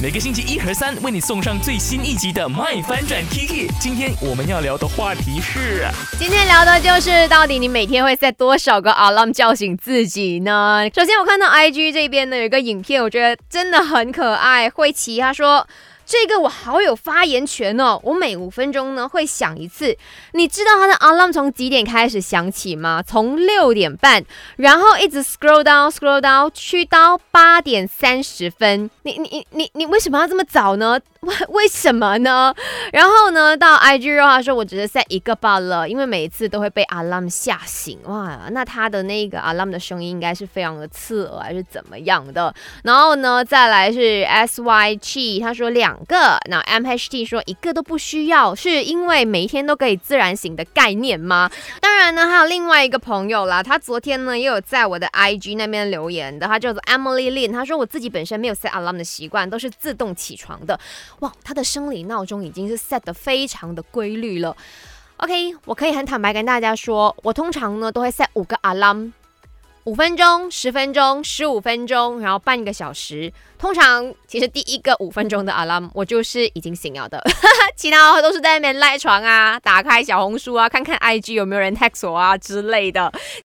每个星期一和三为你送上最新一集的《麦翻转 Kiki》。今天我们要聊的话题是，今天聊的就是到底你每天会在多少个 alarm 叫醒自己呢？首先我看到 IG 这边呢有一个影片，我觉得真的很可爱。慧琪他说。这个我好有发言权哦！我每五分钟呢会响一次。你知道它的 alarm 从几点开始响起吗？从六点半，然后一直 scroll down scroll down 去到八点三十分。你你你你为什么要这么早呢？为为什么呢？然后呢，到 IG 的话说，我只是 set 一个罢了，因为每一次都会被 alarm 吓醒。哇，那他的那个 alarm 的声音应该是非常的刺耳，还是怎么样的？然后呢，再来是 SYG，他说两。个那 MHT 说一个都不需要，是因为每一天都可以自然醒的概念吗？当然呢，还有另外一个朋友啦，他昨天呢也有在我的 IG 那边留言的，他叫做 Emily Lin，他说我自己本身没有 set alarm 的习惯，都是自动起床的。哇，他的生理闹钟已经是 set 的非常的规律了。OK，我可以很坦白跟大家说，我通常呢都会 set 五个 alarm。五分钟、十分钟、十五分钟，然后半个小时。通常其实第一个五分钟的 alarm 我就是已经醒了的，其他都是在那边赖床啊，打开小红书啊，看看 IG 有没有人 text 我啊之类的。